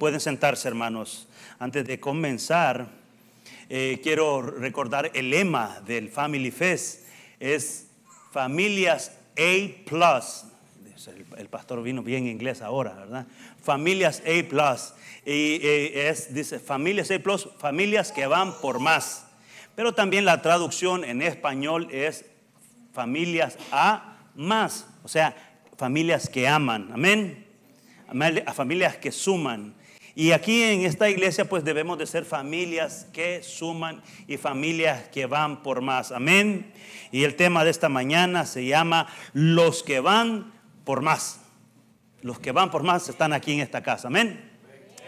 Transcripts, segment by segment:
Pueden sentarse, hermanos. Antes de comenzar, eh, quiero recordar el lema del Family Fest. Es familias A El, pastor vino bien inglés ahora, ¿verdad? Familias A Y eh, es, dice, familias A familias que van por más. Pero también la traducción en español es familias A más. O sea, familias que aman. Amén. A familias que suman. Y aquí en esta iglesia pues debemos de ser familias que suman y familias que van por más. Amén. Y el tema de esta mañana se llama los que van por más. Los que van por más están aquí en esta casa. Amén.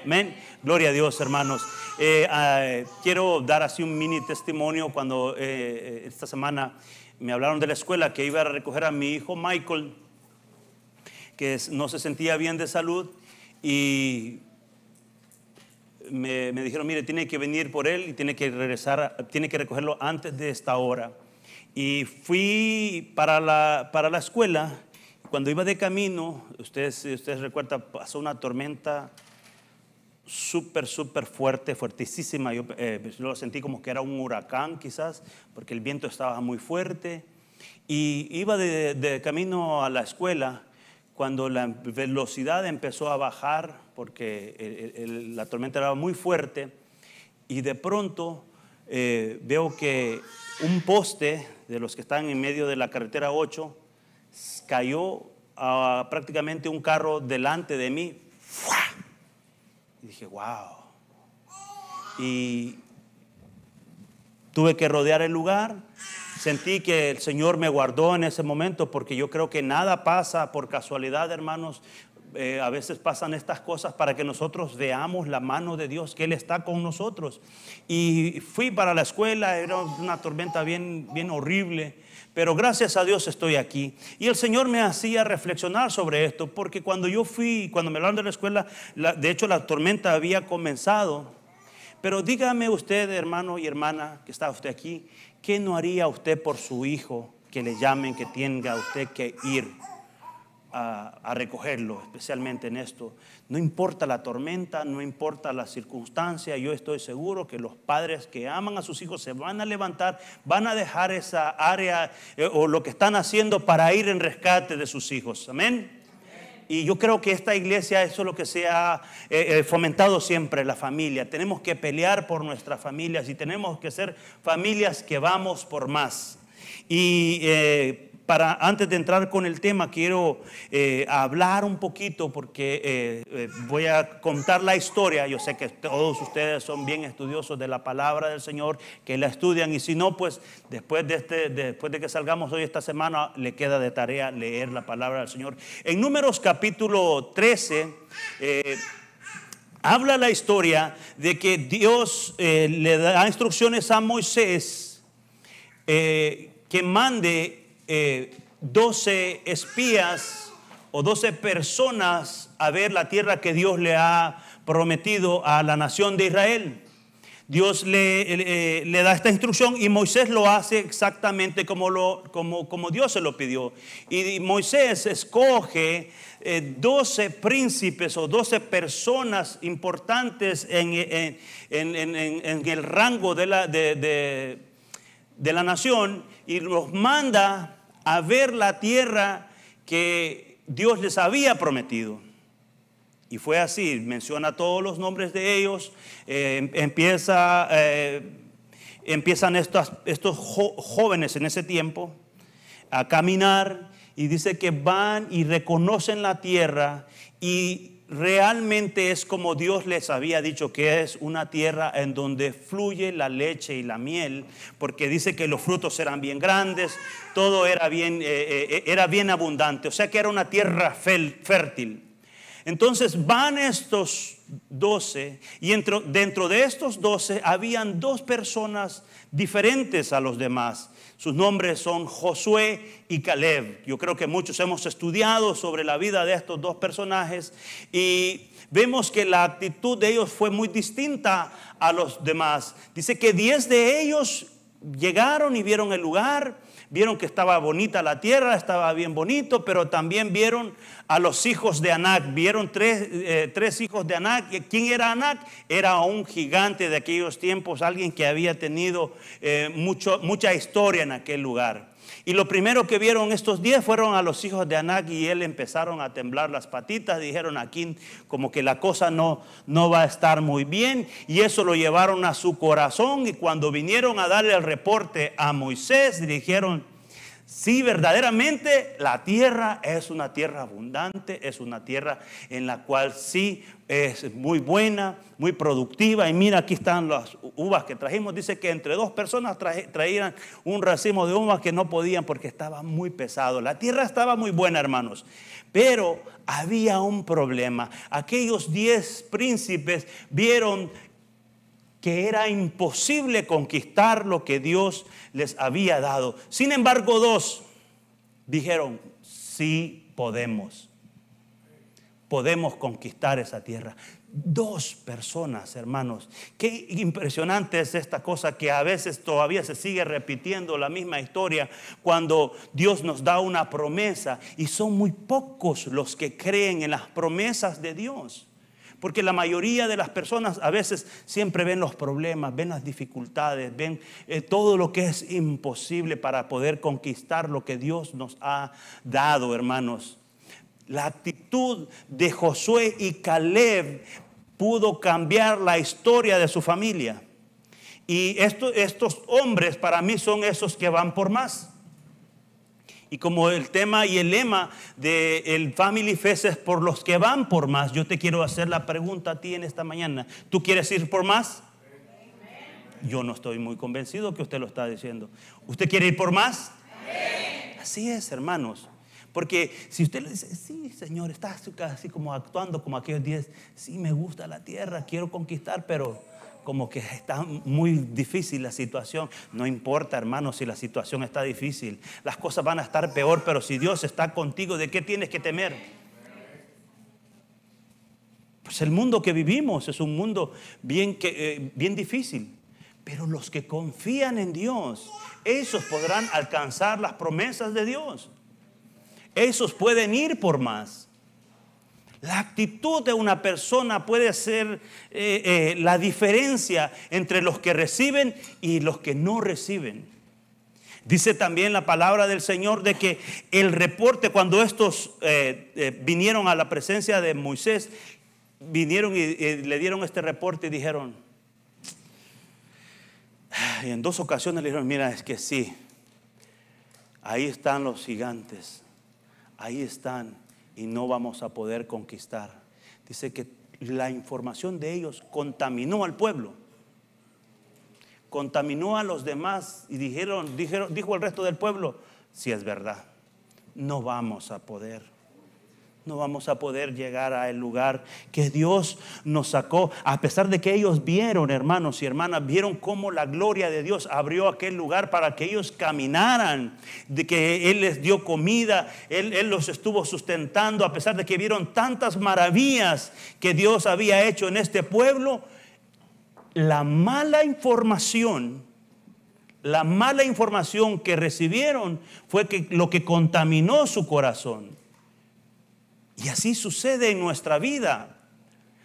Amén. Gloria a Dios, hermanos. Eh, ah, quiero dar así un mini testimonio cuando eh, esta semana me hablaron de la escuela que iba a recoger a mi hijo Michael, que no se sentía bien de salud y me, dijeron, mire, tiene que venir por él y tiene que regresar, tiene que recogerlo antes de esta hora. Y fui para la, para la escuela. Cuando iba de camino, ustedes, ustedes recuerdan, pasó una tormenta súper, súper fuerte, fuertísima. Yo eh, lo sentí como que era un huracán quizás, porque el viento estaba muy fuerte. Y iba de camino a la escuela cuando la velocidad empezó a bajar, porque la tormenta era muy fuerte, y de pronto eh, veo que un poste de los que están en medio de la carretera 8 cayó a prácticamente un carro delante de mí. Y dije, wow. Y tuve que rodear el lugar Sentí que el Señor me guardó en ese momento porque yo creo que nada pasa por casualidad, hermanos. Eh, a veces pasan estas cosas para que nosotros veamos la mano de Dios, que Él está con nosotros. Y fui para la escuela, era una tormenta bien, bien horrible, pero gracias a Dios estoy aquí. Y el Señor me hacía reflexionar sobre esto, porque cuando yo fui, cuando me hablaron de la escuela, de hecho la tormenta había comenzado. Pero dígame usted, hermano y hermana, que está usted aquí, ¿qué no haría usted por su hijo que le llamen, que tenga usted que ir a, recogerlo, especialmente en esto? No importa la tormenta, no importa la circunstancia, yo estoy seguro que los padres que aman a sus hijos se van a levantar, van a dejar esa área eh, o lo que están haciendo para ir en rescate de sus hijos. Amén. Y yo creo que esta iglesia, eso es lo que se ha eh, eh, fomentado siempre, la familia. Tenemos que pelear por nuestras familias y tenemos que ser familias que vamos por más. Y eh, para antes de entrar con el tema, quiero eh, hablar un poquito porque eh, eh, voy a contar la historia. Yo sé que todos ustedes son bien estudiosos de la palabra del Señor, que la estudian y si no, pues después de, este, después de que salgamos hoy esta semana, le queda de tarea leer la palabra del Señor. En Números capítulo 13 habla la historia de que Dios le da instrucciones a Moisés que mande 12 eh, espías o 12 personas a ver la tierra que Dios le ha prometido a la nación de Israel. Dios le, le, da esta instrucción y Moisés lo hace exactamente como, lo, como, como Dios se lo pidió. Y Moisés escoge 12 eh, príncipes o 12 personas importantes en, en, en, en el rango de la, la nación y los manda a ver la tierra que Dios les había prometido. Y fue así, menciona todos los nombres de ellos, eh, empieza, eh, empiezan estos, estos jóvenes en ese tiempo a caminar y dice que van y reconocen la tierra y realmente es como Dios les había dicho que es una tierra en donde fluye la leche y la miel, porque dice que los frutos eran bien grandes, todo era bien, eh, eh, eh, era bien abundante, o sea que era una tierra fértil. Entonces van estos doce y dentro, dentro de estos doce habían dos personas diferentes a los demás. Sus nombres son Josué y Caleb. Yo creo que muchos hemos estudiado sobre la vida de estos dos personajes y vemos que la actitud de ellos fue muy distinta a los demás. Dice que diez de ellos llegaron y vieron el lugar, vieron que estaba bonita la tierra, estaba bien bonito, pero también vieron a los hijos de Anac, vieron tres, eh, tres hijos de Anac. ¿Quién era Anac? Era un gigante de aquellos tiempos, alguien que había tenido eh, mucho, mucha historia en aquel lugar. Y lo primero que vieron estos días fueron a los hijos de Anac y él empezaron a temblar las patitas, dijeron aquí como que la cosa no, no va a estar muy bien y eso lo llevaron a su corazón. Y cuando vinieron a darle el reporte a Moisés dijeron, Sí, verdaderamente la tierra es una tierra abundante, es una tierra en la cual sí es muy buena, muy productiva. Y mira, aquí están las uvas que trajimos. Dice que entre dos personas traían un racimo de uvas que no podían porque estaba muy pesado. La tierra estaba muy buena, hermanos. Pero había un problema. Aquellos diez príncipes vieron que era imposible conquistar lo que Dios les había dado. Sin embargo, dos dijeron, sí podemos. Podemos conquistar esa tierra. Dos personas, hermanos. Qué impresionante es esta cosa que a veces todavía se sigue repitiendo la misma historia cuando Dios nos da una promesa y son muy pocos los que creen en las promesas de Dios. Porque la mayoría de las personas a veces siempre ven los problemas, ven las dificultades, ven eh, todo lo que es imposible para poder conquistar lo que Dios nos ha dado, hermanos. La actitud de Josué y Caleb pudo cambiar la historia de su familia. Y estos hombres para mí son esos que van por más. Y como el tema y el lema del el Family Fest es por los que van por más, yo te quiero hacer la pregunta a ti en esta mañana. ¿Tú quieres ir por más? Yo no estoy muy convencido que usted lo está diciendo. ¿Usted quiere ir por más? Así es, hermanos. Porque si usted le dice, sí, Señor, está así como actuando como aquellos días, sí, me gusta la tierra, quiero conquistar, pero como que está muy difícil la situación. No importa, hermano, si la situación está difícil. Las cosas van a estar peor, pero si Dios está contigo, ¿de qué tienes que temer? Pues el mundo que vivimos es un mundo bien, eh, bien difícil. Pero los que confían en Dios, esos podrán alcanzar las promesas de Dios. Esos pueden ir por más. La actitud de una persona puede ser eh, eh, la diferencia entre los que reciben y los que no reciben. Dice también la palabra del Señor de que el reporte, cuando estos eh, vinieron a la presencia de Moisés, vinieron y, le dieron este reporte y dijeron, y en dos ocasiones le dijeron, mira, es que sí, ahí están los gigantes, ahí están y no vamos a poder conquistar. Dice que la información de ellos contaminó al pueblo, contaminó a los demás y dijeron, dijeron, dijo el resto del pueblo, si es verdad, no vamos a poder no vamos a poder llegar al lugar que Dios nos sacó. A pesar de que ellos vieron, hermanos y hermanas, vieron cómo la gloria de Dios abrió aquel lugar para que ellos caminaran, de que Él les dio comida, Él, Él los estuvo sustentando, a pesar de que vieron tantas maravillas que Dios había hecho en este pueblo. La mala información la mala información que recibieron fue que lo que contaminó su corazón. Y así sucede en nuestra vida.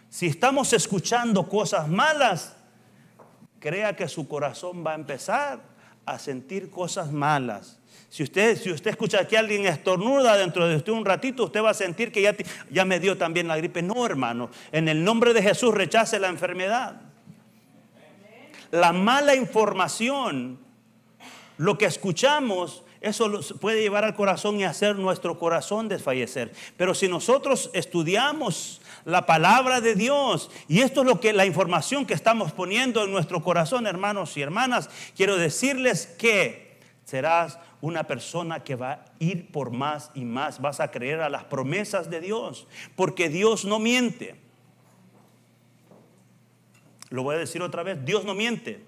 Si estamos escuchando cosas malas, crea que su corazón va a empezar a sentir cosas malas. Si usted, si usted escucha que alguien estornuda dentro de usted un ratito, usted va a sentir que ya, ya me dio también la gripe. No, hermano. En el nombre de Jesús rechace la enfermedad. La mala información, lo que escuchamos, eso puede llevar al corazón y hacer nuestro corazón desfallecer. Pero si nosotros estudiamos la palabra de Dios, y esto es lo que la información que estamos poniendo en nuestro corazón, hermanos y hermanas, quiero decirles que serás una persona que va a ir por más y más, vas a creer a las promesas de Dios, porque Dios no miente. Lo voy a decir otra vez, Dios no miente.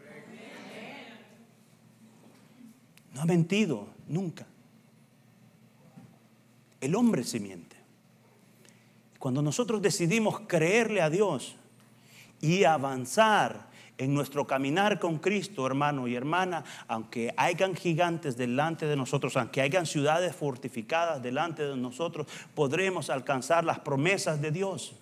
No ha mentido nunca. El hombre se miente. Cuando nosotros decidimos creerle a Dios y avanzar en nuestro caminar con Cristo, hermano y hermana, aunque hayan gigantes delante de nosotros, aunque hayan ciudades fortificadas delante de nosotros, podremos alcanzar las promesas de Dios.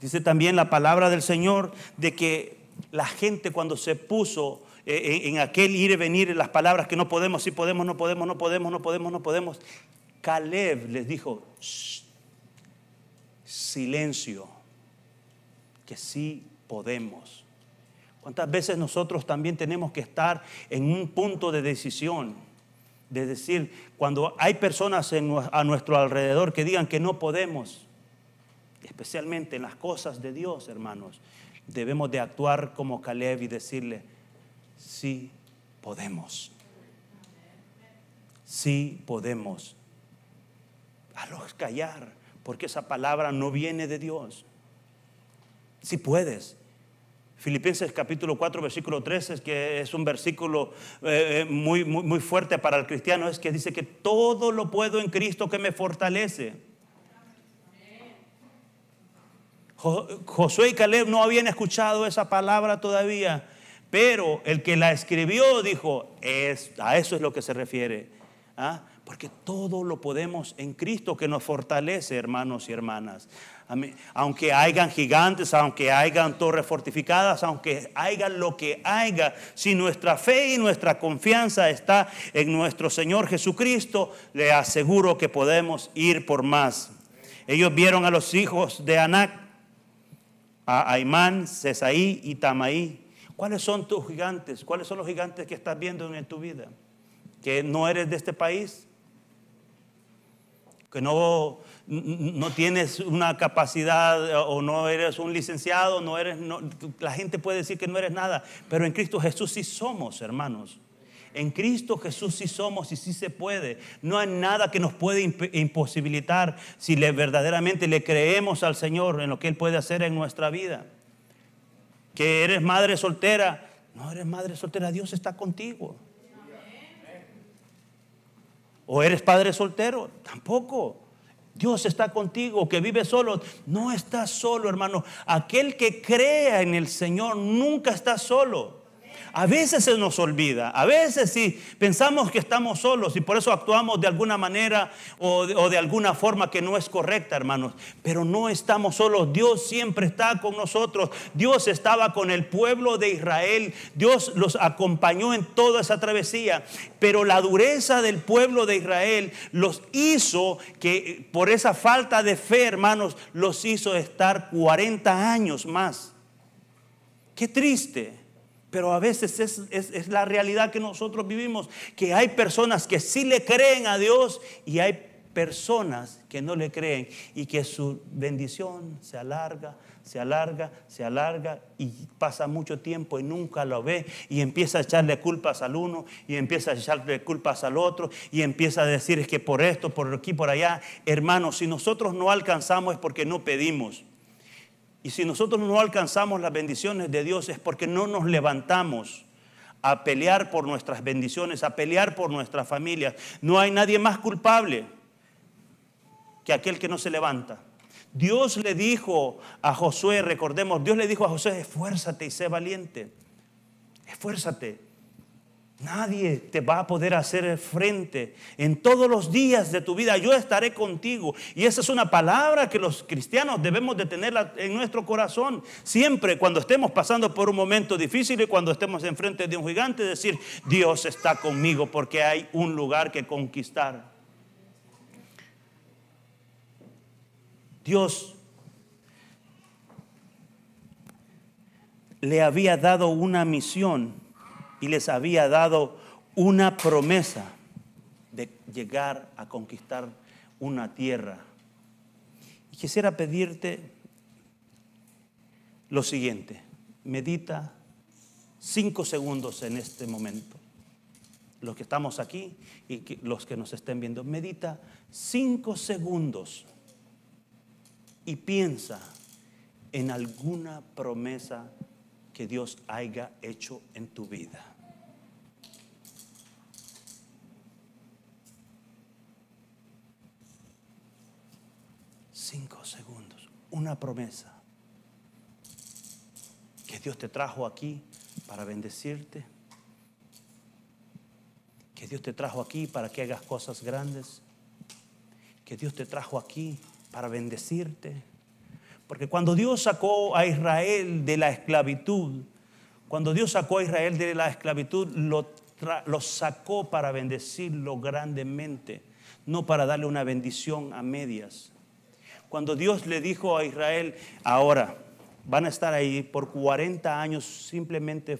Dice también la palabra del Señor de que la gente cuando se puso eh, en aquel ir y venir, las palabras que no podemos, sí podemos, no podemos, no podemos, no podemos, no podemos, Caleb les dijo, silencio, que sí podemos. ¿Cuántas veces nosotros también tenemos que estar en un punto de decisión? De decir, cuando hay personas a nuestro alrededor que digan que no podemos, especialmente en las cosas de Dios, hermanos, debemos de actuar como Caleb y decirle, sí podemos. Sí podemos. los callar, porque esa palabra no viene de Dios. Si puedes. Filipenses capítulo 4, versículo 13, que es un versículo eh, eh, muy, muy, muy fuerte para el cristiano, es que dice que todo lo puedo en Cristo que me fortalece. Josué y Caleb no habían escuchado esa palabra todavía, pero el que la escribió dijo, a eso es lo que se refiere. ¿ah? Porque todo lo podemos en Cristo que nos fortalece, hermanos y hermanas. Aunque hayan gigantes, aunque hayan torres fortificadas, aunque hagan lo que haya, si nuestra fe y nuestra confianza está en nuestro Señor Jesucristo, le aseguro que podemos ir por más. Ellos vieron a los hijos de Anac a Aimán, Cesaí y Tamaí. ¿Cuáles son tus gigantes? ¿Cuáles son los gigantes que estás viendo en tu vida? ¿Que no eres de este país? ¿Que no, no tienes una capacidad o no eres un licenciado? No eres, la gente puede decir que no eres nada, pero en Cristo Jesús sí somos, hermanos. En Cristo Jesús sí somos y sí se puede. No hay nada que nos puede imposibilitar si le, verdaderamente le creemos al Señor en lo que Él puede hacer en nuestra vida. Que eres madre soltera. No eres madre soltera, Dios está contigo. O eres padre soltero, tampoco. Dios está contigo, que vive solo. No estás solo, hermano. Aquel que crea en el Señor nunca está solo. A veces se nos olvida, a veces sí pensamos que estamos solos y por eso actuamos de alguna manera o de, alguna forma que no es correcta, hermanos. Pero no estamos solos, Dios siempre está con nosotros. Dios estaba con el pueblo de Israel, Dios los acompañó en toda esa travesía. Pero la dureza del pueblo de Israel los hizo que por esa falta de fe, hermanos, los hizo estar 40 años más. Qué triste. Pero a veces es, la realidad que nosotros vivimos, que hay personas que sí le creen a Dios y hay personas que no le creen y que su bendición se alarga, se alarga, se alarga y pasa mucho tiempo y nunca lo ve y empieza a echarle culpas al uno y empieza a echarle culpas al otro y empieza a decir es que por esto, por aquí, por allá. Hermanos, si nosotros no alcanzamos es porque no pedimos. Y si nosotros no alcanzamos las bendiciones de Dios es porque no nos levantamos a pelear por nuestras bendiciones, a pelear por nuestras familias. No hay nadie más culpable que aquel que no se levanta. Dios le dijo a Josué, recordemos, Dios le dijo a Josué, esfuérzate y sé valiente. Esfuérzate. Nadie te va a poder hacer frente en todos los días de tu vida. Yo estaré contigo. Y esa es una palabra que los cristianos debemos de tener en nuestro corazón. Siempre cuando estemos pasando por un momento difícil y cuando estemos enfrente de un gigante, decir, Dios está conmigo porque hay un lugar que conquistar. Dios le había dado una misión y les había dado una promesa de llegar a conquistar una tierra. Y quisiera pedirte lo siguiente, medita cinco segundos en este momento. Los que estamos aquí y los que nos estén viendo, medita cinco segundos y piensa en alguna promesa que Dios haya hecho en tu vida. Cinco segundos, una promesa. que Dios te trajo aquí para bendecirte, que Dios te trajo aquí para que hagas cosas grandes, que Dios te trajo aquí para bendecirte. Porque cuando Dios sacó a Israel de la esclavitud, cuando Dios sacó a Israel de la esclavitud, lo, sacó para bendecirlo grandemente, no para darle una bendición a medias. Cuando Dios le dijo a Israel, ahora van a estar ahí por 40 años, simplemente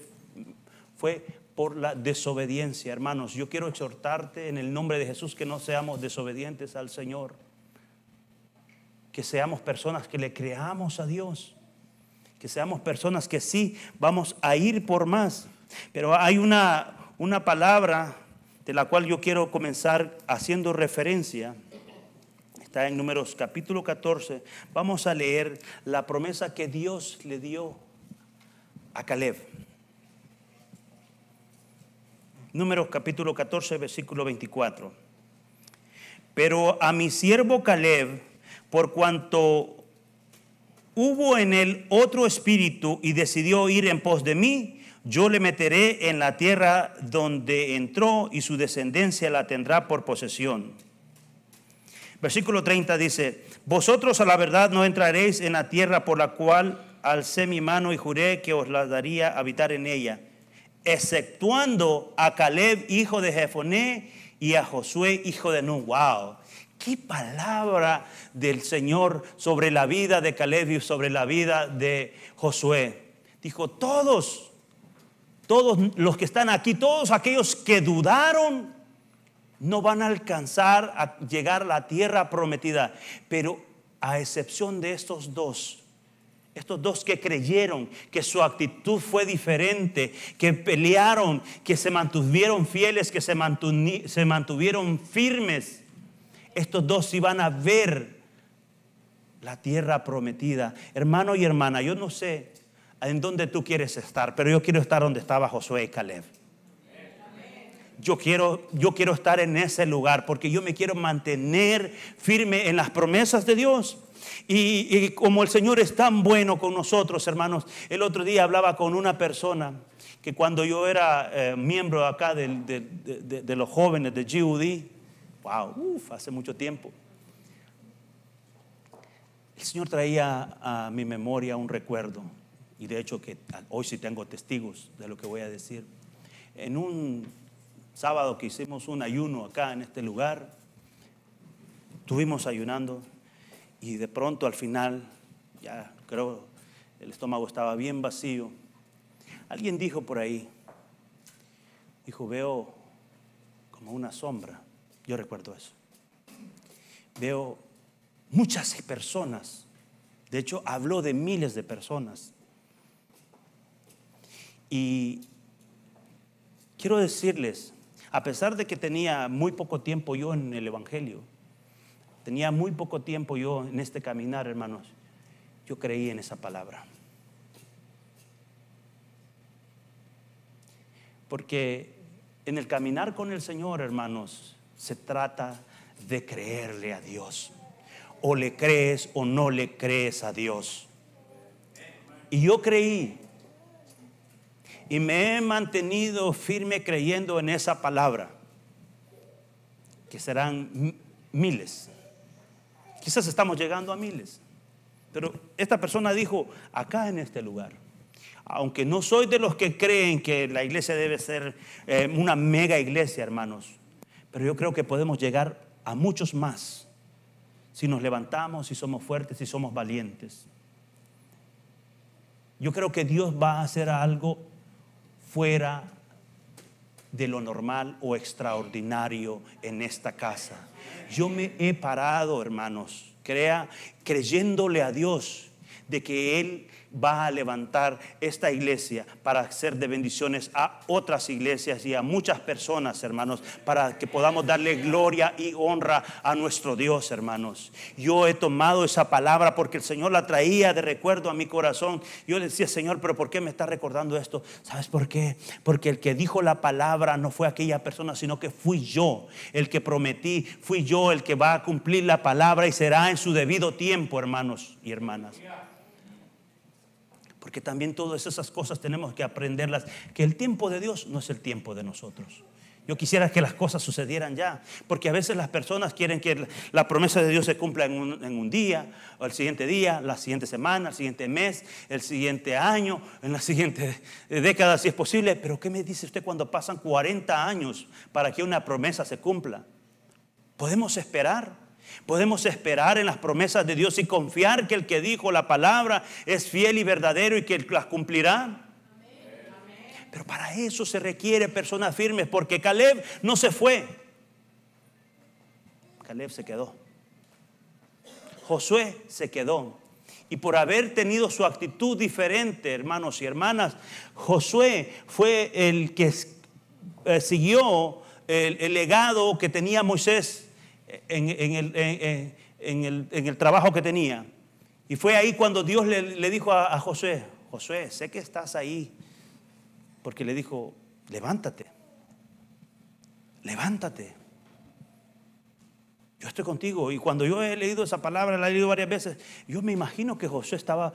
fue por la desobediencia. Hermanos, yo quiero exhortarte en el nombre de Jesús que no seamos desobedientes al Señor que seamos personas que le creamos a Dios, que seamos personas que sí vamos a ir por más. Pero hay una, una palabra de la cual yo quiero comenzar haciendo referencia. Está en Números capítulo 14. Vamos a leer la promesa que Dios le dio a Caleb. Números capítulo 14, versículo 24. Pero a mi siervo Caleb, por cuanto hubo en él otro espíritu y decidió ir en pos de mí, yo le meteré en la tierra donde entró y su descendencia la tendrá por posesión. Versículo 30 dice, vosotros a la verdad no entraréis en la tierra por la cual alcé mi mano y juré que os la daría habitar en ella, exceptuando a Caleb, hijo de Jefoné, y a Josué, hijo de Nun. Wow, qué palabra del Señor sobre la vida de Caleb y sobre la vida de Josué. Dijo, todos, todos los que están aquí, todos aquellos que dudaron, no van a alcanzar a llegar a la tierra prometida. Pero a excepción de estos dos, estos dos que creyeron que su actitud fue diferente, que pelearon, que se mantuvieron fieles, que se, mantuvieron firmes, estos dos iban a ver la tierra prometida. Hermano y hermana, yo no sé en dónde tú quieres estar, pero yo quiero estar donde estaba Josué y Caleb. Yo quiero, yo quiero estar en ese lugar porque yo me quiero mantener firme en las promesas de Dios. Y, como el Señor es tan bueno con nosotros, hermanos, el otro día hablaba con una persona que cuando yo era eh, miembro acá de, de, los jóvenes de GUD, wow, hace mucho tiempo, el Señor traía a mi memoria un recuerdo, y de hecho que hoy sí tengo testigos de lo que voy a decir. En un sábado que hicimos un ayuno acá en este lugar, estuvimos ayunando y de pronto al final, ya creo, el estómago estaba bien vacío. Alguien dijo por ahí, dijo, veo como una sombra. Yo recuerdo eso. Veo muchas personas. De hecho, habló de miles de personas. Y quiero decirles, a pesar de que tenía muy poco tiempo yo en el Evangelio, tenía muy poco tiempo yo en este caminar, hermanos, yo creí en esa palabra. Porque en el caminar con el Señor, hermanos, se trata de creerle a Dios o le crees o no le crees a Dios. Y yo creí y me he mantenido firme creyendo en esa palabra, que serán miles. Quizás estamos llegando a miles, pero esta persona dijo, acá en este lugar, aunque no soy de los que creen que la iglesia debe ser eh, una mega iglesia, hermanos, pero yo creo que podemos llegar a muchos más si nos levantamos, si somos fuertes, si somos valientes. Yo creo que Dios va a hacer algo fuera de lo normal o extraordinario en esta casa. Yo me he parado, hermanos, creyéndole a Dios de que Él va a levantar esta iglesia para hacer de bendiciones a otras iglesias y a muchas personas, hermanos, para que podamos darle gloria y honra a nuestro Dios, hermanos. Yo he tomado esa palabra porque el Señor la traía de recuerdo a mi corazón. Yo le decía, Señor, pero ¿por qué me está recordando esto? ¿Sabes por qué? Porque el que dijo la palabra no fue aquella persona, sino que fui yo, el que prometí, fui yo el que va a cumplir la palabra y será en su debido tiempo, hermanos y hermanas. Porque también todas esas cosas tenemos que aprenderlas, que el tiempo de Dios no es el tiempo de nosotros. Yo quisiera que las cosas sucedieran ya, porque a veces las personas quieren que la promesa de Dios se cumpla en un, día, o el siguiente día, la siguiente semana, el siguiente mes, el siguiente año, en la siguiente década, si es posible. Pero ¿qué me dice usted cuando pasan 40 años para que una promesa se cumpla? ¿Podemos esperar? Podemos esperar en las promesas de Dios y confiar que el que dijo la palabra es fiel y verdadero y que las cumplirá. Pero para eso se requiere personas firmes, porque Caleb no se fue. Caleb se quedó. Josué se quedó. Y por haber tenido su actitud diferente, hermanos y hermanas, Josué fue el que eh, siguió el, legado que tenía Moisés en, el, trabajo que tenía. Y fue ahí cuando Dios le, dijo a, Josué, Josué, sé que estás ahí porque le dijo, levántate, levántate. Yo estoy contigo. Y cuando yo he leído esa palabra, la he leído varias veces, yo me imagino que José estaba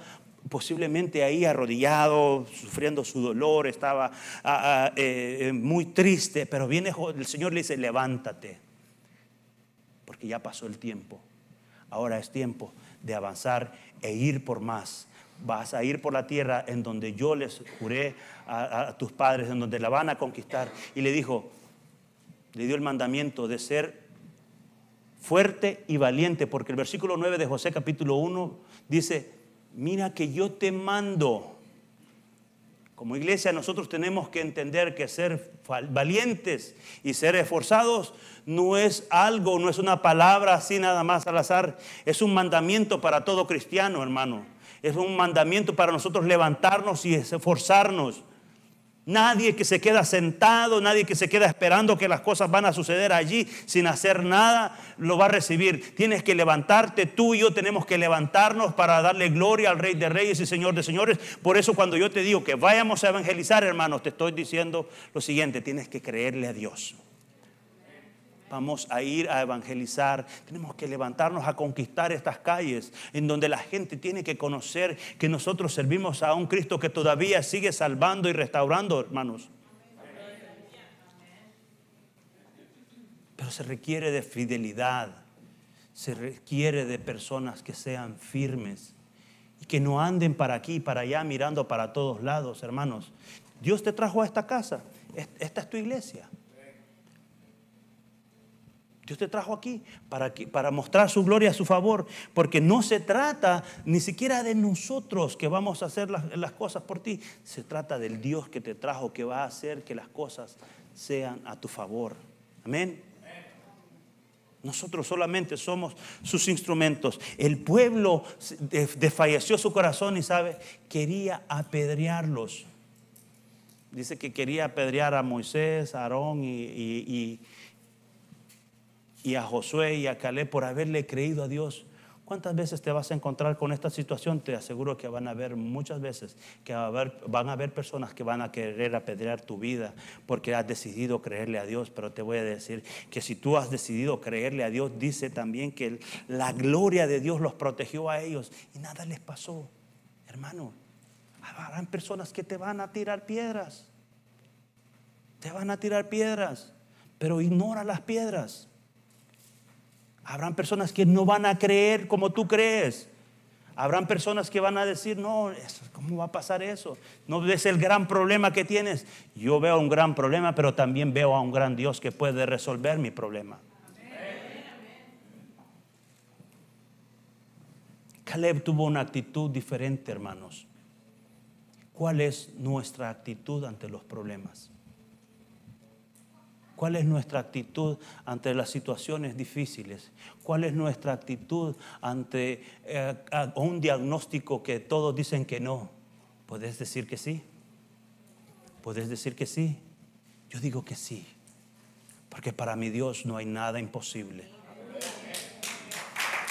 posiblemente ahí arrodillado, sufriendo su dolor, estaba ah, ah, eh, eh, muy triste, pero viene el Señor le dice, levántate, porque ya pasó el tiempo. Ahora es tiempo de avanzar e ir por más vas a ir por la tierra en donde yo les juré a, tus padres, en donde la van a conquistar. Y le dijo, le dio el mandamiento de ser fuerte y valiente, porque el versículo 9 de José capítulo 1 dice, mira que yo te mando. Como iglesia nosotros tenemos que entender que ser valientes y ser esforzados no es algo, no es una palabra así nada más al azar, es un mandamiento para todo cristiano, hermano es un mandamiento para nosotros levantarnos y esforzarnos. Nadie que se queda sentado, nadie que se queda esperando que las cosas van a suceder allí sin hacer nada, lo va a recibir. Tienes que levantarte, tú y yo tenemos que levantarnos para darle gloria al Rey de Reyes y Señor de Señores. Por eso cuando yo te digo que vayamos a evangelizar, hermanos, te estoy diciendo lo siguiente, tienes que creerle a Dios vamos a ir a evangelizar. Tenemos que levantarnos a conquistar estas calles en donde la gente tiene que conocer que nosotros servimos a un Cristo que todavía sigue salvando y restaurando, hermanos. Pero se requiere de fidelidad, se requiere de personas que sean firmes y que no anden para aquí y para allá mirando para todos lados, hermanos. Dios te trajo a esta casa, esta es tu iglesia. Dios te trajo aquí para, para mostrar su gloria a su favor, porque no se trata ni siquiera de nosotros que vamos a hacer las, cosas por ti, se trata del Dios que te trajo, que va a hacer que las cosas sean a tu favor. Amén. Nosotros solamente somos sus instrumentos. El pueblo desfalleció su corazón y sabe, quería apedrearlos. Dice que quería apedrear a Moisés, a Aarón y a Josué y a Caleb por haberle creído a Dios. ¿Cuántas veces te vas a encontrar con esta situación? Te aseguro que van a haber muchas veces que van a haber personas que van a querer apedrear tu vida porque has decidido creerle a Dios. Pero te voy a decir que si tú has decidido creerle a Dios, dice también que la gloria de Dios los protegió a ellos y nada les pasó. Hermano, habrán personas que te van a tirar piedras. Te van a tirar piedras, pero ignora las piedras. Habrán personas que no van a creer como tú crees. Habrán personas que van a decir, no, ¿cómo va a pasar eso? No ves el gran problema que tienes. Yo veo un gran problema, pero también veo a un gran Dios que puede resolver mi problema. Caleb tuvo una actitud diferente, hermanos. ¿Cuál es nuestra actitud ante los problemas? ¿Cuál es nuestra actitud ante las situaciones difíciles? ¿Cuál es nuestra actitud ante eh, un diagnóstico que todos dicen que no? ¿Puedes decir que sí? ¿Puedes decir que sí? Yo digo que sí, porque para mi Dios no hay nada imposible.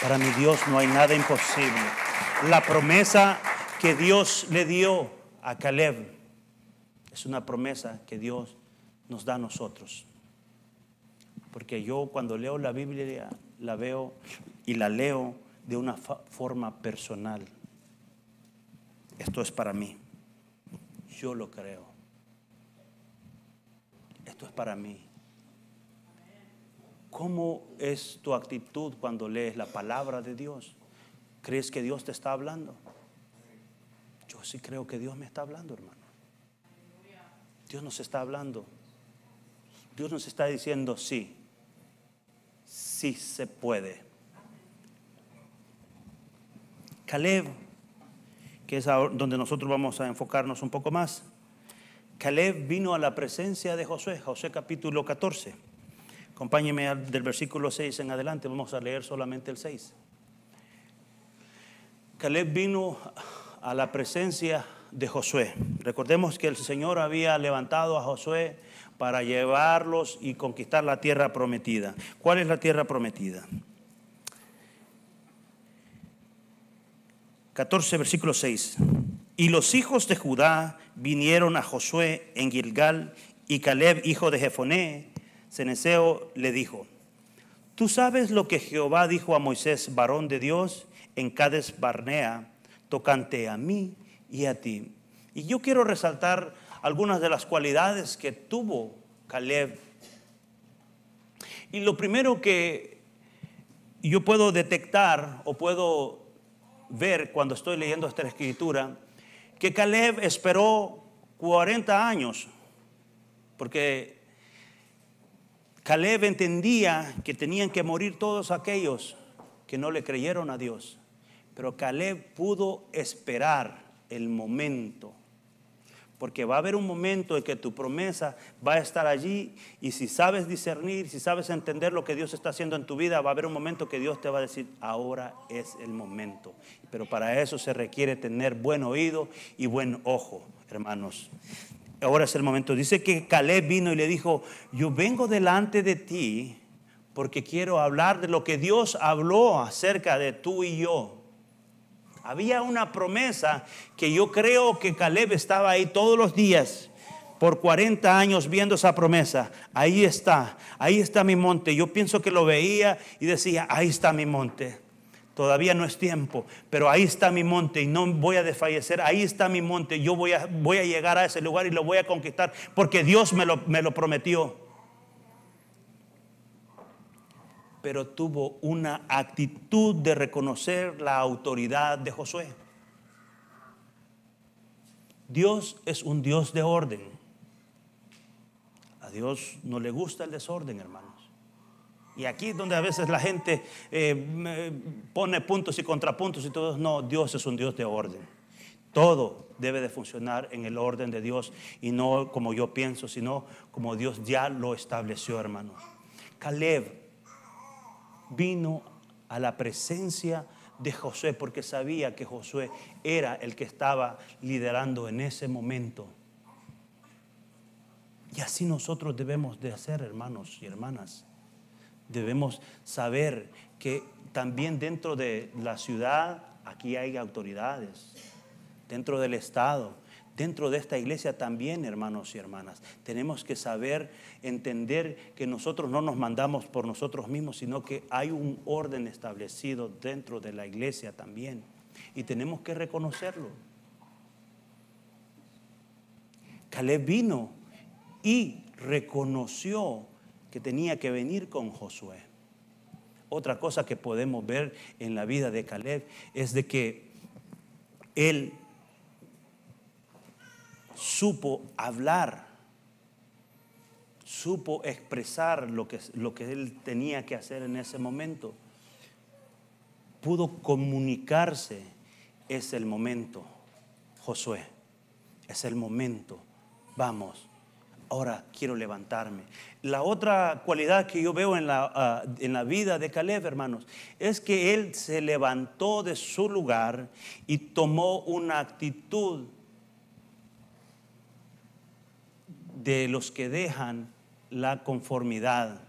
Para mi Dios no hay nada imposible. La promesa que Dios le dio a Caleb es una promesa que Dios nos da a nosotros. Porque yo cuando leo la Biblia la veo y la leo de una forma personal. esto es para mí. Yo lo creo. Esto es para mí. ¿Cómo es tu actitud cuando lees la palabra de Dios? ¿Crees que Dios te está hablando? Yo sí creo que Dios me está hablando, hermano. Dios nos está hablando. Dios nos está diciendo sí. Sí se puede. Caleb, que es donde nosotros vamos a enfocarnos un poco más. Caleb vino a la presencia de Josué, Josué capítulo 14. Acompáñeme del versículo 6 en adelante, vamos a leer solamente el 6. Caleb vino a la presencia de Josué. Recordemos que el Señor había levantado a Josué para llevarlos y conquistar la tierra prometida. ¿Cuál es la tierra prometida? 14, versículo 6. Y los hijos de Judá vinieron a Josué en Gilgal, y Caleb, hijo de Jefoné, Ceneseo, le dijo, Tú sabes lo que Jehová dijo a Moisés, varón de Dios, en Cades Barnea, tocante a mí y a ti. Y yo quiero resaltar algunas de las cualidades que tuvo Caleb. Y lo primero que yo puedo detectar o puedo ver cuando estoy leyendo esta escritura, que Caleb esperó 40 años, porque Caleb entendía que tenían que morir todos aquellos que no le creyeron a Dios. Pero Caleb pudo esperar el momento. Porque va a haber un momento en que tu promesa va a estar allí y si sabes discernir, si sabes entender lo que Dios está haciendo en tu vida, va a haber un momento que Dios te va a decir, ahora es el momento. Pero para eso se requiere tener buen oído y buen ojo, hermanos ahora es el momento. Dice que Caleb vino y le dijo, yo vengo delante de ti porque quiero hablar de lo que Dios habló acerca de tú y yo. Había una promesa que yo creo que Caleb estaba ahí todos los días por 40 años viendo esa promesa. Ahí está, ahí está mi monte. Yo pienso que lo veía y decía, ahí está mi monte. Todavía no es tiempo, pero ahí está mi monte y no voy a desfallecer. Ahí está mi monte. Yo voy a, voy a llegar a ese lugar y lo voy a conquistar porque Dios me lo, me lo prometió. Pero tuvo una actitud de reconocer la autoridad de Josué. Dios es un Dios de orden. A Dios no le gusta el desorden, hermano. Y aquí es donde a veces la gente eh, pone puntos y contrapuntos y todo. No, Dios es un Dios de orden. Todo debe de funcionar en el orden de Dios y no como yo pienso, sino como Dios ya lo estableció, hermano. Caleb vino a la presencia de Josué porque sabía que Josué era el que estaba liderando en ese momento. Y así nosotros debemos de hacer, hermanos y hermanas debemos saber que también dentro de la ciudad aquí hay autoridades, dentro del Estado, dentro de esta iglesia también, hermanos y hermanas. Tenemos que saber, entender que nosotros no nos mandamos por nosotros mismos, sino que hay un orden establecido dentro de la iglesia también. Y tenemos que reconocerlo. Caleb vino y reconoció que tenía que venir con Josué. Otra cosa que podemos ver en la vida de Caleb es de que él supo hablar, supo expresar lo que, lo que él tenía que hacer en ese momento. Pudo comunicarse. Es el momento, Josué. Es el momento. Vamos, ahora quiero levantarme. La otra cualidad que yo veo en la, ah, en la vida de Caleb, hermanos, es que él se levantó de su lugar y tomó una actitud de los que dejan la conformidad.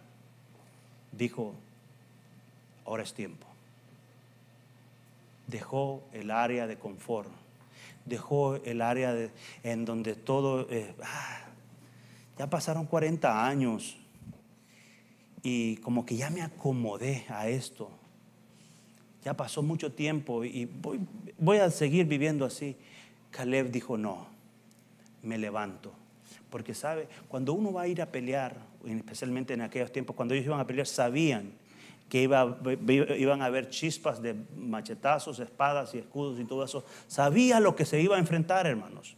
Dijo, ahora es tiempo. Dejó el área de confort. Dejó el área en donde todo... Eh, ah, ya pasaron 40 años y como que ya me acomodé a esto. Ya pasó mucho tiempo y voy, a seguir viviendo así. Caleb dijo, no, me levanto. Porque sabe, cuando uno va a ir a pelear, especialmente en aquellos tiempos, cuando ellos iban a pelear, sabían que iba, iban a haber chispas de machetazos, espadas y escudos y todo eso. Sabía lo que se iba a enfrentar, hermanos.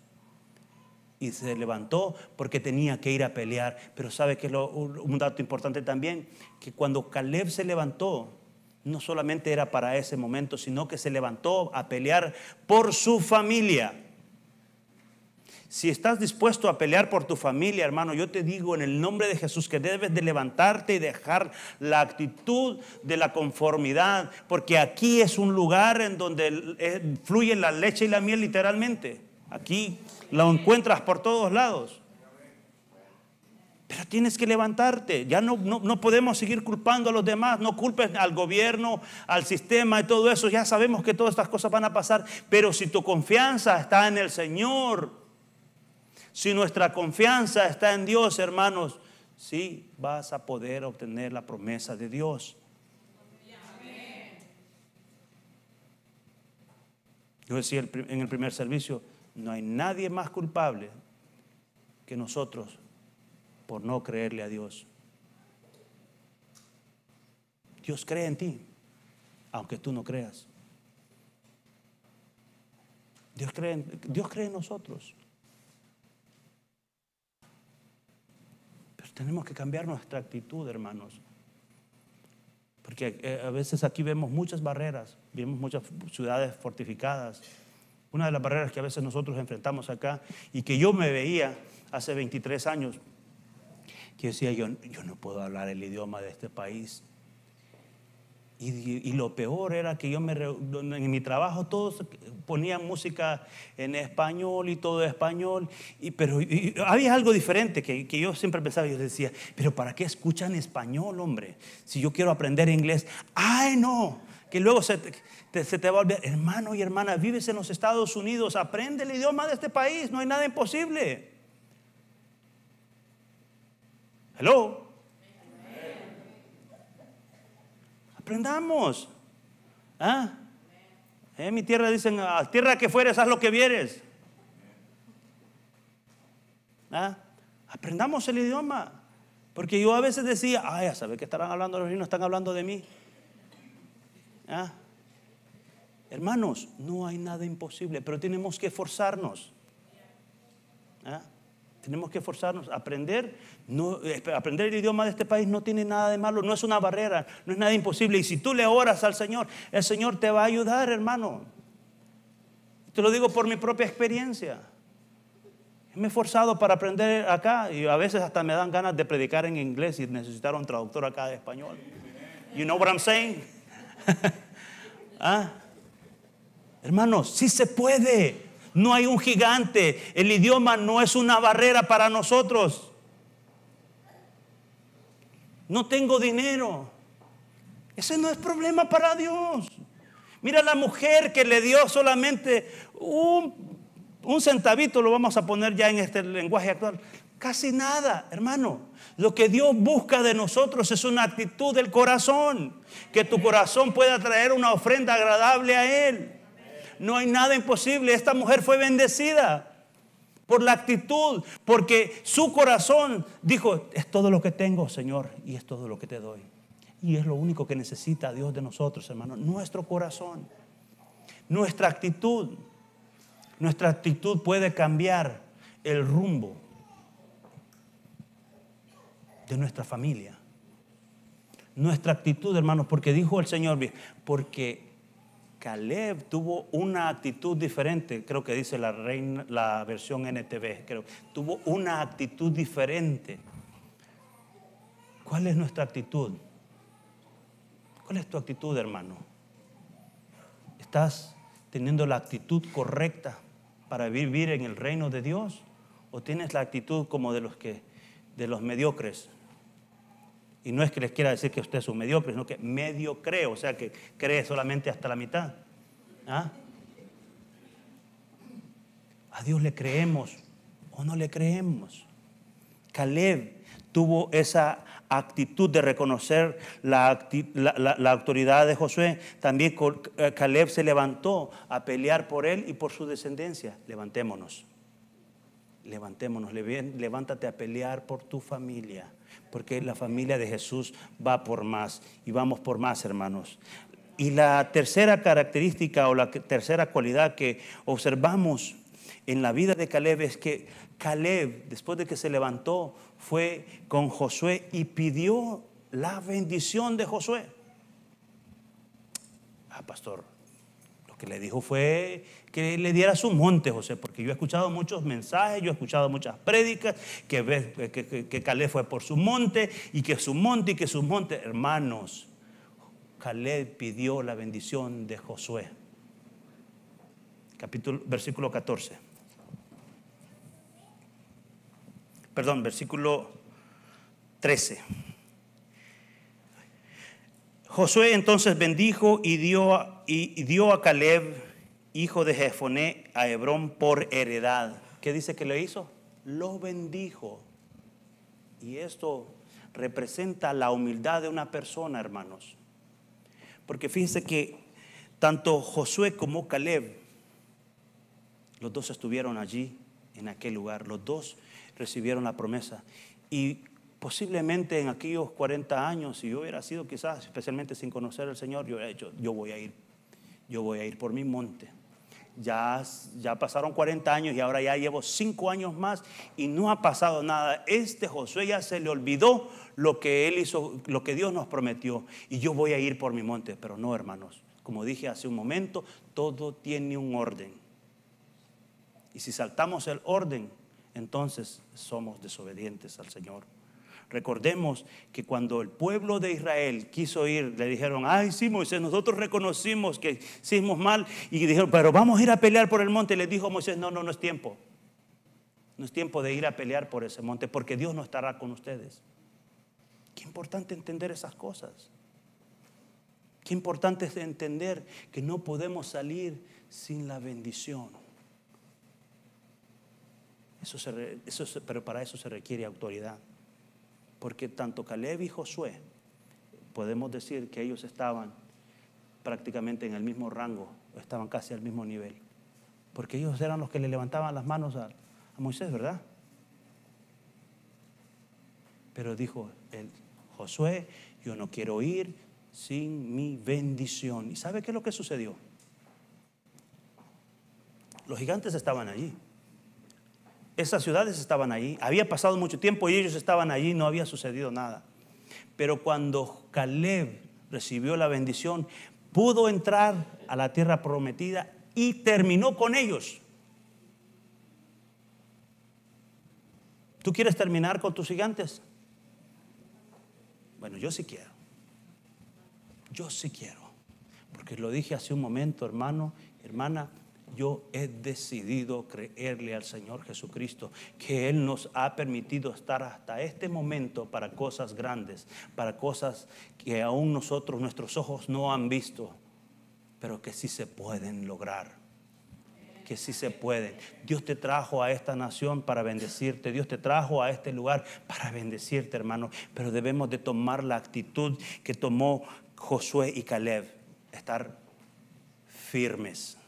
Y se levantó porque tenía que ir a pelear. Pero sabe que lo, un dato importante también, que cuando Caleb se levantó, no solamente era para ese momento, sino que se levantó a pelear por su familia. Si estás dispuesto a pelear por tu familia, hermano, yo te digo en el nombre de Jesús que debes de levantarte y dejar la actitud de la conformidad, porque aquí es un lugar en donde eh, fluye la leche y la miel literalmente. Aquí lo encuentras por todos lados. Pero tienes que levantarte. Ya no, no, podemos seguir culpando a los demás. No culpes al gobierno, al sistema y todo eso. Ya sabemos que todas estas cosas van a pasar. Pero si tu confianza está en el Señor, si nuestra confianza está en Dios, hermanos, sí vas a poder obtener la promesa de Dios. Yo decía en el primer servicio, no hay nadie más culpable que nosotros por no creerle a Dios. Dios cree en ti, aunque tú no creas. Dios cree Dios cree en nosotros. Tenemos que cambiar nuestra actitud, hermanos. Porque eh, a veces aquí vemos muchas barreras, vemos muchas ciudades fortificadas. Una de las barreras que a veces nosotros enfrentamos acá y que yo me veía hace 23 años, que decía, yo, yo no puedo hablar el idioma de este país. Y, lo peor era que yo me, en mi trabajo todos ponían música en español y todo español, y, pero había algo diferente que, yo siempre pensaba, yo decía, pero ¿para qué escuchan español, hombre? Si yo quiero aprender inglés, ay no, que luego se te, se te va a olvidar, hermano y hermana, vives en los Estados Unidos, aprende el idioma de este país, no hay nada imposible. Hello. Aprendamos. ¿Ah? En mi tierra dicen, a tierra que fueres, haz lo que vieres. ¿Ah? Aprendamos el idioma. Porque yo a veces decía, ay, ya sabe que estarán hablando los niños, están hablando de mí. ¿Ah? Hermanos, no hay nada imposible, pero tenemos que esforzarnos. ¿Ah? Tenemos que esforzarnos. Aprender, eh, aprender el idioma de este país no tiene nada de malo, no es una barrera, no es nada imposible. Y si tú le oras al Señor, el Señor te va a ayudar, hermano. Te lo digo por mi propia experiencia. Me he esforzado para aprender acá y a veces hasta me dan ganas de predicar en inglés y necesitar un traductor acá de español. You know what I'm saying? ¿Ah? Hermanos, sí se puede. No hay un gigante. El idioma no es una barrera para nosotros. No tengo dinero. Ese no es problema para Dios. Mira la mujer que le dio solamente un, centavito, lo vamos a poner ya en este lenguaje actual. Casi nada, hermano. Lo que Dios busca de nosotros es una actitud del corazón. Que tu corazón pueda traer una ofrenda agradable a Él no hay nada imposible. Esta mujer fue bendecida por la actitud, porque su corazón dijo, es todo lo que tengo, Señor, y es todo lo que te doy. Y es lo único que necesita Dios de nosotros, hermano, nuestro corazón, nuestra actitud. Nuestra actitud puede cambiar el rumbo de nuestra familia. Nuestra actitud, hermanos, porque dijo el Señor, porque Caleb tuvo una actitud diferente, creo que dice la, la versión NTV, creo, tuvo una actitud diferente. ¿Cuál es nuestra actitud? ¿Cuál es tu actitud, hermano? ¿Estás teniendo la actitud correcta para vivir en el reino de Dios? ¿O tienes la actitud como de los que de los mediocres? Y no es que les quiera decir que usted es un mediocre, sino que medio cree, o sea que cree solamente hasta la mitad. ¿Ah? ¿A Dios le creemos o no le creemos? Caleb tuvo esa actitud de reconocer la, la, autoridad de Josué, también eh, Caleb se levantó a pelear por él y por su descendencia. Levantémonos, levantémonos, levántate a pelear por tu familia, porque la familia de Jesús va por más y vamos por más, hermanos. Y la tercera característica o la tercera cualidad que observamos en la vida de Caleb es que Caleb, después de que se levantó, fue con Josué y pidió la bendición de Josué. Ah, pastor, que le dijo fue que le diera su monte, José, porque yo he escuchado muchos mensajes, yo he escuchado muchas prédicas, que, que, que Caleb fue por su monte y que su monte y que su monte, hermanos, Caleb pidió la bendición de Josué. Capítulo, versículo 14. perdón, versículo 13. Josué entonces bendijo y dio, y, dio a Caleb, hijo de Jefoné, a Hebrón por heredad. ¿Qué dice que le hizo? Lo bendijo. Y esto representa la humildad de una persona, hermanos. Porque fíjense que tanto Josué como Caleb, los dos estuvieron allí, en aquel lugar. Los dos recibieron la promesa. Y posiblemente en aquellos 40 años, si yo hubiera sido quizás, especialmente sin conocer al Señor, yo hubiera dicho, yo voy a ir, yo voy a ir por mi monte. Ya, ya pasaron 40 años y ahora ya llevo 5 años más y no ha pasado nada. Este Josué ya se le olvidó lo que él hizo, lo que Dios nos prometió. Y yo voy a ir por mi monte. Pero no, hermanos. Como dije hace un momento, todo tiene un orden. Y si saltamos el orden, entonces somos desobedientes al Señor. Recordemos que cuando el pueblo de Israel quiso ir, le dijeron, ay, sí, Moisés, nosotros reconocimos que hicimos mal y dijeron, pero vamos a ir a pelear por el monte. Y le dijo Moisés, no, no, no es tiempo. No es tiempo de ir a pelear por ese monte porque Dios no estará con ustedes. Qué importante entender esas cosas. Qué importante es entender que no podemos salir sin la bendición. Eso pero para eso se requiere autoridad. Porque tanto Caleb y Josué, podemos decir que ellos estaban prácticamente en el mismo rango, estaban casi al mismo nivel. Porque ellos eran los que le levantaban las manos a, a Moisés, ¿verdad? Pero dijo el Josué, yo no quiero ir sin mi bendición. ¿Y sabe qué es lo que sucedió? Los gigantes estaban allí. Esas ciudades estaban ahí. Había pasado mucho tiempo y ellos estaban allí, no había sucedido nada. Pero cuando Caleb recibió la bendición, pudo entrar a la tierra prometida y terminó con ellos. ¿Tú quieres terminar con tus gigantes? Bueno, yo sí quiero. Yo sí quiero. Porque lo dije hace un momento, hermano, hermana, yo he decidido creerle al Señor Jesucristo, que Él nos ha permitido estar hasta este momento para cosas grandes, para cosas que aún nosotros, nuestros ojos no han visto, pero que sí se pueden lograr que sí se pueden. Dios te trajo a esta nación para bendecirte. Dios te trajo a este lugar para bendecirte, hermano. Pero debemos de tomar la actitud que tomó Josué y Caleb. Estar firmes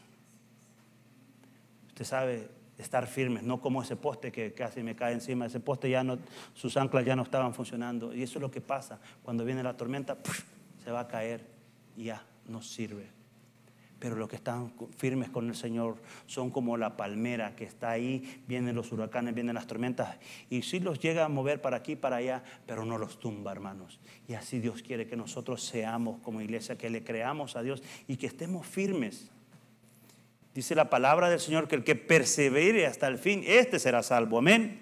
usted sabe, estar firmes, no como ese poste que casi me cae encima. Ese poste ya no, sus anclas ya no estaban funcionando. Y eso es lo que pasa. Cuando viene la tormenta, se va a caer y ya no sirve. Pero los que están firmes con el Señor son como la palmera que está ahí, vienen los huracanes, vienen las tormentas, y sí los llega a mover para aquí, para allá, pero no los tumba, hermanos. Y así Dios quiere que nosotros seamos como iglesia, que le creamos a Dios y que estemos firmes Dice la palabra del Señor que el que persevere hasta el fin, este será salvo. Amén.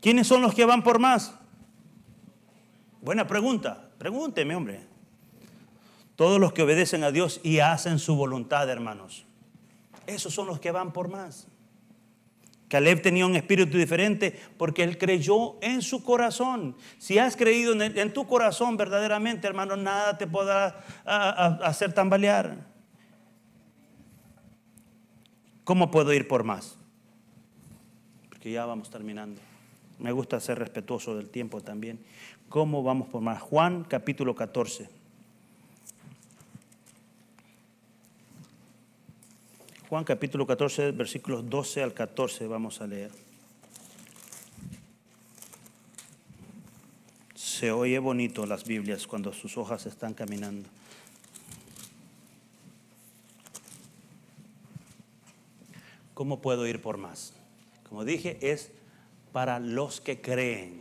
¿Quiénes son los que van por más? Buena pregunta. Pregúnteme, hombre. Todos los que obedecen a Dios y hacen su voluntad, hermanos. Esos son los que van por más. Caleb tenía un espíritu diferente porque él creyó en su corazón. Si has creído en, tu corazón verdaderamente, hermano, nada te podrá hacer tambalear. ¿Cómo puedo ir por más? Porque ya vamos terminando. Me gusta ser respetuoso del tiempo también. ¿Cómo vamos por más? Juan capítulo 14. Juan capítulo 14, versículos 12 al 14 vamos a leer. Se oye bonito las Biblias cuando sus hojas están caminando. ¿Cómo puedo ir por más? Como dije, es para los que creen.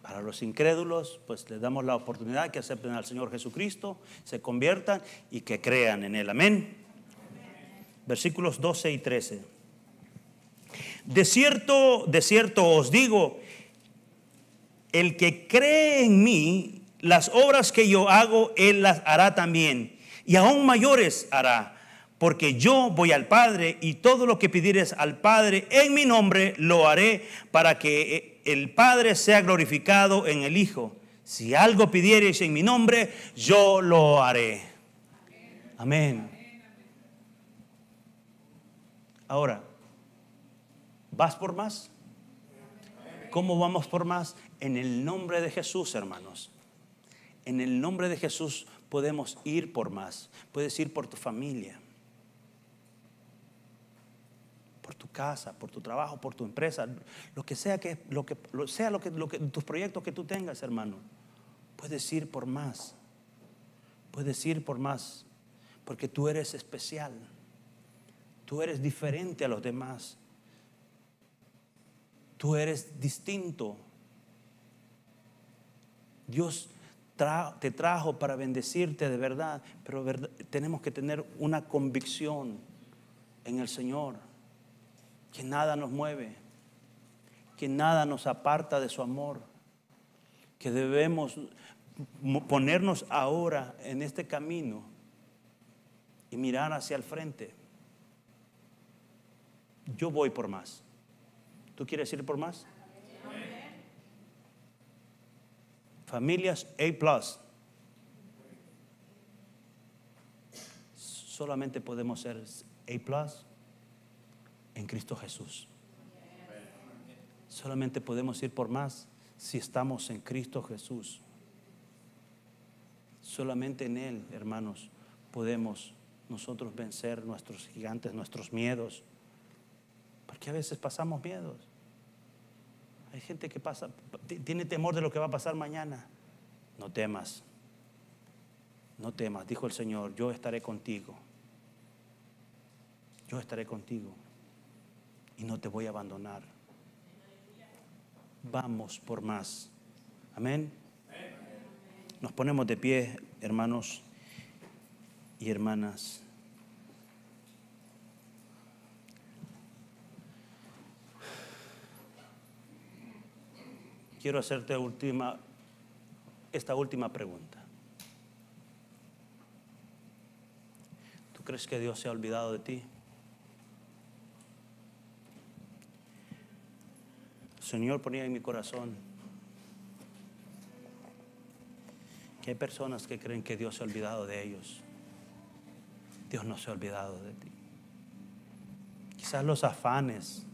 Para los incrédulos, pues les damos la oportunidad que acepten al Señor Jesucristo, se conviertan y que crean en Él. Amén. Versículos 12 y 13. De cierto, de cierto os digo, el que cree en mí, las obras que yo hago, Él las hará también. Y aún mayores hará porque yo voy al Padre y todo lo que pidieres al Padre en mi nombre lo haré para que eh, el Padre sea glorificado en el Hijo. Si algo pidieres en mi nombre, yo lo haré. Amén. Ahora, ¿vas por más? ¿Cómo vamos por más? En el nombre de Jesús, hermanos. En el nombre de Jesús podemos ir por más. Puedes ir por tu familia por tu casa, por tu trabajo, por tu empresa, lo que sea que, lo que, sea lo que, tus proyectos que tú tengas, hermano. Puedes ir por más. Puedes ir por más. Porque tú eres especial. Tú eres diferente a los demás. Tú eres distinto. Dios te trajo para bendecirte de verdad, pero tenemos que tener una convicción en el Señor que nada nos mueve, que nada nos aparta de su amor, que debemos ponernos ahora en este camino y mirar hacia el frente. Yo voy por más. ¿Tú quieres ir por más? Familias A Solamente podemos ser A en Cristo Jesús. Solamente podemos ir por más si estamos en Cristo Jesús. Solamente en Él, hermanos, podemos nosotros vencer nuestros gigantes, nuestros miedos. Porque a veces pasamos miedos. Hay gente que pasa, tiene temor de lo que va a pasar mañana. No temas. No temas, dijo el Señor, yo estaré contigo. Yo estaré contigo y no te voy a abandonar. Vamos por más. Amén. Nos ponemos de pie, hermanos y hermanas. Quiero hacerte última, esta última pregunta. ¿Tú crees que Dios se ha olvidado de ti? Señor ponía en mi corazón que hay personas que creen que Dios se ha olvidado de ellos. Dios no se ha olvidado de ti. Quizás los afanes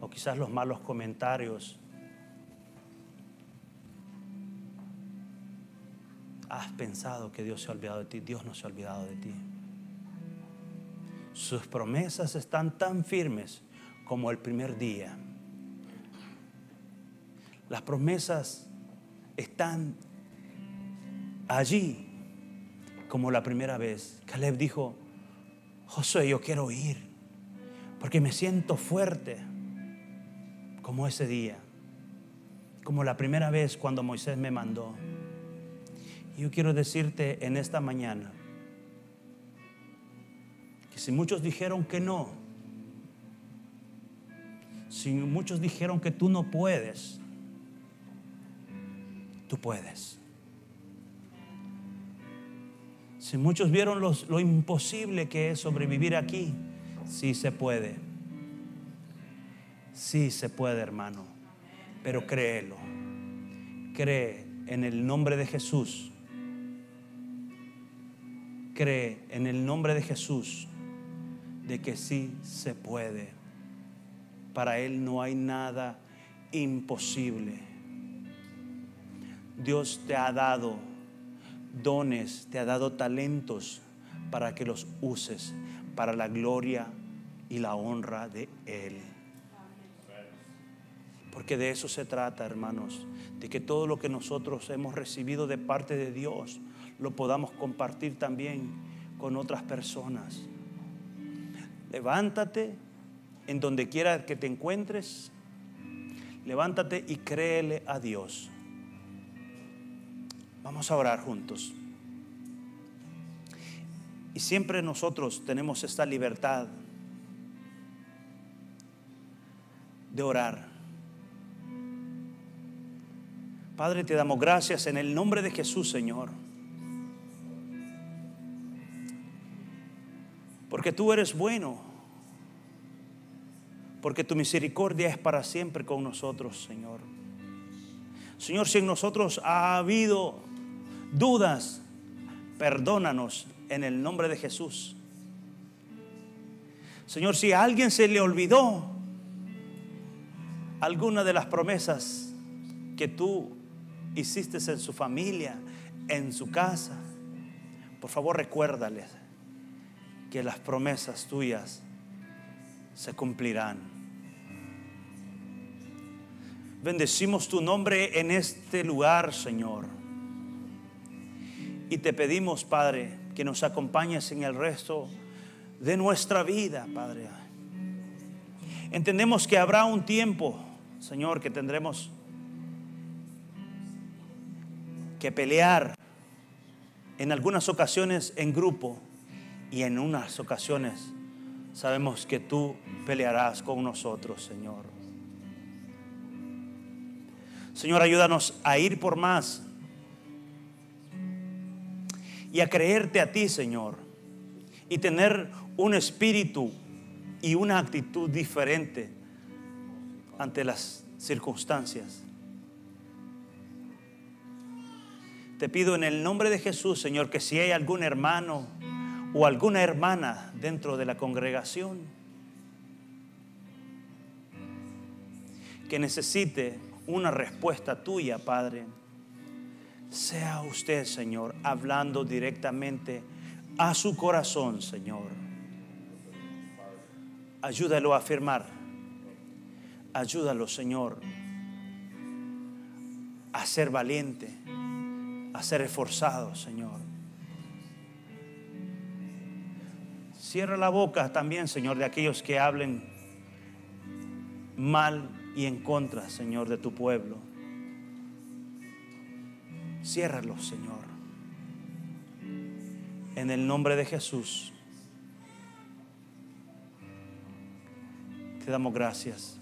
o quizás los malos comentarios. Has pensado que Dios se ha olvidado de ti. Dios no se ha olvidado de ti. Sus promesas están tan firmes como el primer día las promesas están allí como la primera vez. Caleb dijo, Josué, yo quiero ir porque me siento fuerte como ese día, como la primera vez cuando Moisés me mandó. Yo quiero decirte en esta mañana que si muchos dijeron que no, si muchos dijeron que tú no puedes, tú puedes. Si muchos vieron lo imposible que es sobrevivir aquí, sí se puede. Sí se puede, hermano. Pero créelo. Cree en el nombre de Jesús. Cree en el nombre de Jesús de que sí se puede. Para Él no hay nada imposible. Dios te ha dado dones, te ha dado talentos para que los uses para la gloria y la honra de Él. Porque de eso se trata, hermanos, de que todo lo que nosotros hemos recibido de parte de Dios lo podamos compartir también con otras personas. Levántate en donde quiera que te encuentres. Levántate y créele a Dios. Vamos a orar juntos. Y siempre nosotros tenemos esta libertad de orar. Padre, te damos gracias en el nombre de Jesús, Señor. Porque tú eres bueno. Porque tu misericordia es para siempre con nosotros, Señor. Señor, si en nosotros ha habido dudas, perdónanos en el nombre de Jesús. Señor, si a alguien se le olvidó alguna de las promesas que tú hiciste en su familia, en su casa, por favor recuérdales que las promesas tuyas se cumplirán. Bendecimos tu nombre en este lugar, Señor. Y te pedimos, Padre, que nos acompañes en el resto de nuestra vida, Padre. Entendemos que habrá un tiempo, Señor, que tendremos que pelear en algunas ocasiones en grupo y en unas ocasiones sabemos que tú pelearás con nosotros, Señor. Señor, ayúdanos a ir por más y a creerte a ti, Señor, y tener un espíritu y una actitud diferente ante las circunstancias. Te pido en el nombre de Jesús, Señor, que si hay algún hermano o alguna hermana dentro de la congregación que necesite una respuesta tuya, Padre, sea usted, Señor, hablando directamente a su corazón, Señor. Ayúdalo a afirmar. Ayúdalo, Señor, a ser valiente, a ser esforzado, Señor. Cierra la boca también, Señor, de aquellos que hablen mal y en contra, Señor, de tu pueblo. Ciérralo, Señor. En el nombre de Jesús. Te damos gracias.